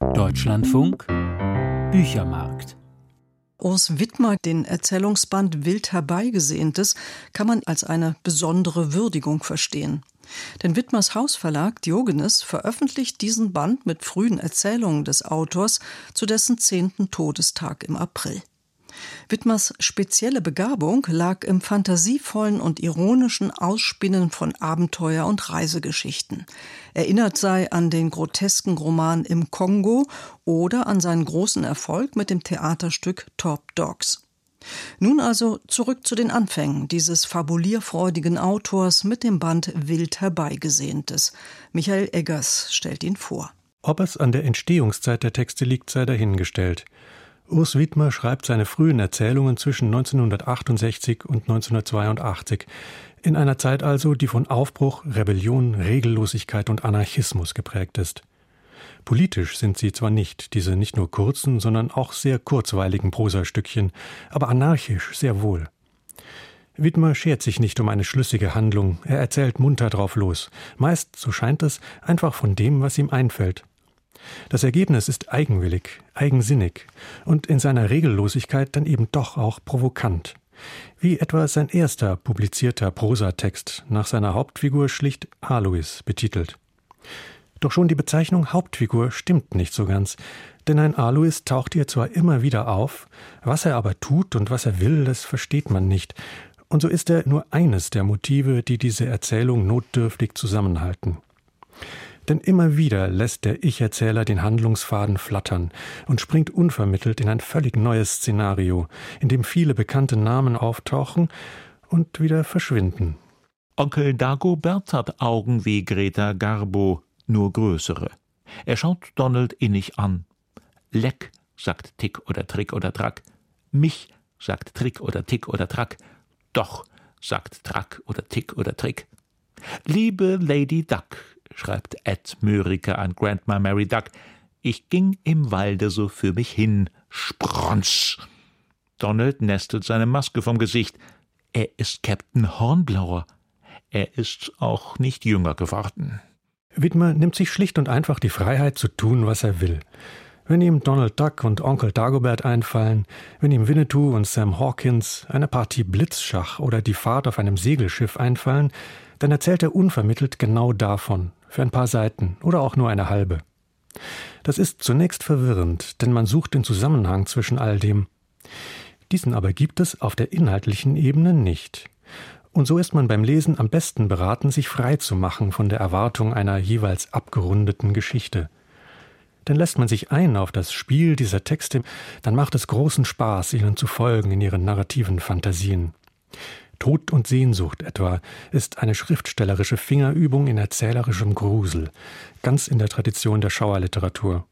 Deutschlandfunk Büchermarkt Urs Wittmer, den Erzählungsband Wild herbeigesehntes, kann man als eine besondere Würdigung verstehen. Denn Wittmers Hausverlag Diogenes veröffentlicht diesen Band mit frühen Erzählungen des Autors zu dessen zehnten Todestag im April. Wittmers spezielle Begabung lag im fantasievollen und ironischen Ausspinnen von Abenteuer- und Reisegeschichten. Erinnert sei an den grotesken Roman Im Kongo oder an seinen großen Erfolg mit dem Theaterstück Top Dogs. Nun also zurück zu den Anfängen dieses fabulierfreudigen Autors mit dem Band Wild herbeigesehntes. Michael Eggers stellt ihn vor. Ob es an der Entstehungszeit der Texte liegt, sei dahingestellt. Urs Widmer schreibt seine frühen Erzählungen zwischen 1968 und 1982, in einer Zeit also, die von Aufbruch, Rebellion, Regellosigkeit und Anarchismus geprägt ist. Politisch sind sie zwar nicht, diese nicht nur kurzen, sondern auch sehr kurzweiligen Prosastückchen, aber anarchisch sehr wohl. Widmer schert sich nicht um eine schlüssige Handlung, er erzählt munter drauf los, meist, so scheint es, einfach von dem, was ihm einfällt, das Ergebnis ist eigenwillig, eigensinnig und in seiner Regellosigkeit dann eben doch auch provokant. Wie etwa sein erster publizierter Prosatext nach seiner Hauptfigur schlicht Alois betitelt. Doch schon die Bezeichnung Hauptfigur stimmt nicht so ganz, denn ein Alois taucht hier zwar immer wieder auf, was er aber tut und was er will, das versteht man nicht, und so ist er nur eines der Motive, die diese Erzählung notdürftig zusammenhalten. Denn immer wieder lässt der Ich-Erzähler den Handlungsfaden flattern und springt unvermittelt in ein völlig neues Szenario, in dem viele bekannte Namen auftauchen und wieder verschwinden. Onkel Dagobert hat Augen wie Greta Garbo, nur größere. Er schaut Donald innig an. Leck, sagt Tick oder Trick oder Track. Mich, sagt Trick oder Tick oder Track. Doch, sagt Track oder Tick oder Trick. Liebe Lady Duck, schreibt Ed Mörike an Grandma Mary Duck, ich ging im Walde so für mich hin, Sprons. Donald nestelt seine Maske vom Gesicht. Er ist Captain Hornblauer. Er ist auch nicht jünger geworden. Widmer nimmt sich schlicht und einfach die Freiheit zu tun, was er will. Wenn ihm Donald Duck und Onkel Dagobert einfallen, wenn ihm Winnetou und Sam Hawkins, eine Partie Blitzschach oder die Fahrt auf einem Segelschiff einfallen, dann erzählt er unvermittelt genau davon, für ein paar Seiten oder auch nur eine halbe. Das ist zunächst verwirrend, denn man sucht den Zusammenhang zwischen all dem. Diesen aber gibt es auf der inhaltlichen Ebene nicht. Und so ist man beim Lesen am besten beraten, sich frei zu machen von der Erwartung einer jeweils abgerundeten Geschichte. Denn lässt man sich ein auf das Spiel dieser Texte, dann macht es großen Spaß, ihnen zu folgen in ihren narrativen Fantasien. Tod und Sehnsucht etwa ist eine schriftstellerische Fingerübung in erzählerischem Grusel, ganz in der Tradition der Schauerliteratur.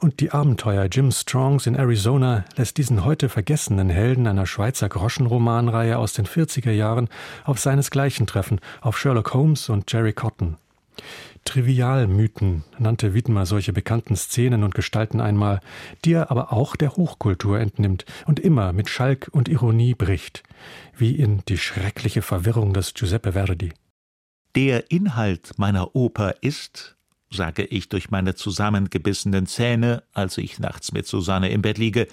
Und die Abenteuer Jim Strongs in Arizona lässt diesen heute vergessenen Helden einer Schweizer Groschenromanreihe aus den 40er Jahren auf seinesgleichen treffen, auf Sherlock Holmes und Jerry Cotton. Trivialmythen nannte Widmer solche bekannten Szenen und Gestalten einmal, die er aber auch der Hochkultur entnimmt und immer mit Schalk und Ironie bricht, wie in Die schreckliche Verwirrung des Giuseppe Verdi. Der Inhalt meiner Oper ist, sage ich durch meine zusammengebissenen Zähne, als ich nachts mit Susanne im Bett liege,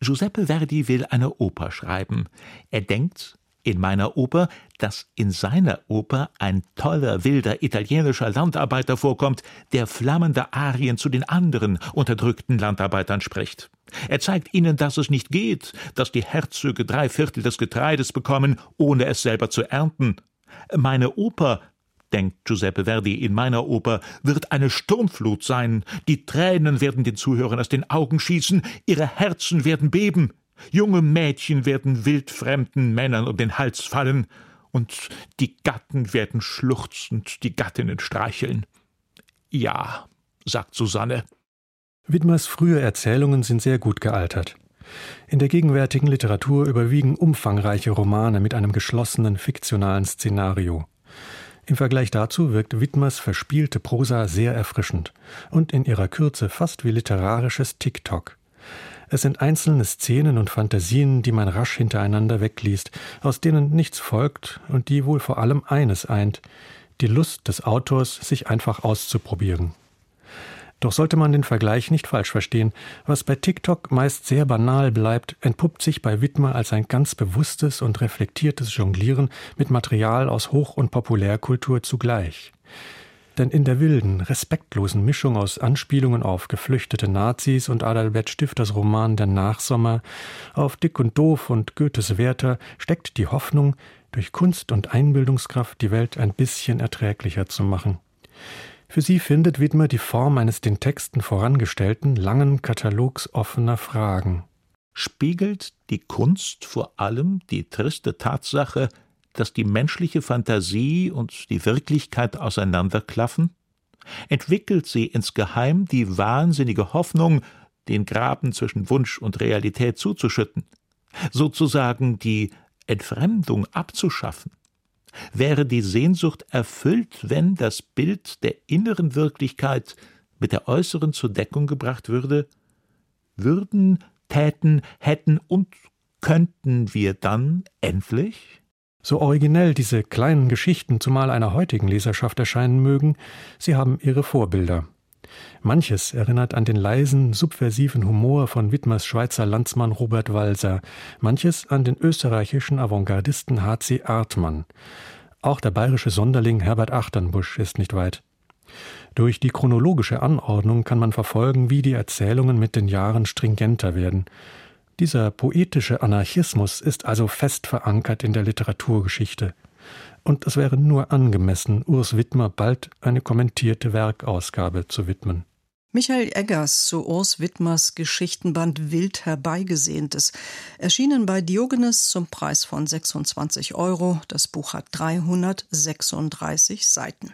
Giuseppe Verdi will eine Oper schreiben. Er denkt, in meiner Oper, dass in seiner Oper ein toller, wilder italienischer Landarbeiter vorkommt, der flammende Arien zu den anderen unterdrückten Landarbeitern spricht. Er zeigt ihnen, dass es nicht geht, dass die Herzöge drei Viertel des Getreides bekommen, ohne es selber zu ernten. Meine Oper denkt Giuseppe Verdi in meiner Oper, wird eine Sturmflut sein. Die Tränen werden den Zuhörern aus den Augen schießen, ihre Herzen werden beben. Junge Mädchen werden wildfremden Männern um den Hals fallen, und die Gatten werden schluchzend die Gattinnen streicheln. Ja, sagt Susanne. Widmers frühe Erzählungen sind sehr gut gealtert. In der gegenwärtigen Literatur überwiegen umfangreiche Romane mit einem geschlossenen fiktionalen Szenario. Im Vergleich dazu wirkt Widmers verspielte Prosa sehr erfrischend und in ihrer Kürze fast wie literarisches TikTok. Es sind einzelne Szenen und Fantasien, die man rasch hintereinander wegliest, aus denen nichts folgt und die wohl vor allem eines eint, die Lust des Autors, sich einfach auszuprobieren. Doch sollte man den Vergleich nicht falsch verstehen. Was bei TikTok meist sehr banal bleibt, entpuppt sich bei Widmer als ein ganz bewusstes und reflektiertes Jonglieren mit Material aus Hoch- und Populärkultur zugleich. Denn in der wilden, respektlosen Mischung aus Anspielungen auf geflüchtete Nazis und Adalbert Stifters Roman Der Nachsommer, auf Dick und Doof und Goethes Werther steckt die Hoffnung, durch Kunst und Einbildungskraft die Welt ein bisschen erträglicher zu machen. Für sie findet Widmer die Form eines den Texten vorangestellten, langen Katalogs offener Fragen. Spiegelt die Kunst vor allem die triste Tatsache, dass die menschliche Fantasie und die Wirklichkeit auseinanderklaffen? Entwickelt sie insgeheim die wahnsinnige Hoffnung, den Graben zwischen Wunsch und Realität zuzuschütten, sozusagen die Entfremdung abzuschaffen? wäre die Sehnsucht erfüllt, wenn das Bild der inneren Wirklichkeit mit der äußeren zur Deckung gebracht würde? Würden, täten, hätten und könnten wir dann endlich? So originell diese kleinen Geschichten zumal einer heutigen Leserschaft erscheinen mögen, sie haben ihre Vorbilder. Manches erinnert an den leisen, subversiven Humor von Widmers Schweizer Landsmann Robert Walser, manches an den österreichischen Avantgardisten H.C. Artmann. Auch der bayerische Sonderling Herbert Achternbusch ist nicht weit. Durch die chronologische Anordnung kann man verfolgen, wie die Erzählungen mit den Jahren stringenter werden. Dieser poetische Anarchismus ist also fest verankert in der Literaturgeschichte und es wäre nur angemessen, Urs Widmer bald eine kommentierte Werkausgabe zu widmen. Michael Eggers zu Urs Widmers Geschichtenband Wild herbeigesehntes, erschienen bei Diogenes zum Preis von 26 Euro. Das Buch hat 336 Seiten.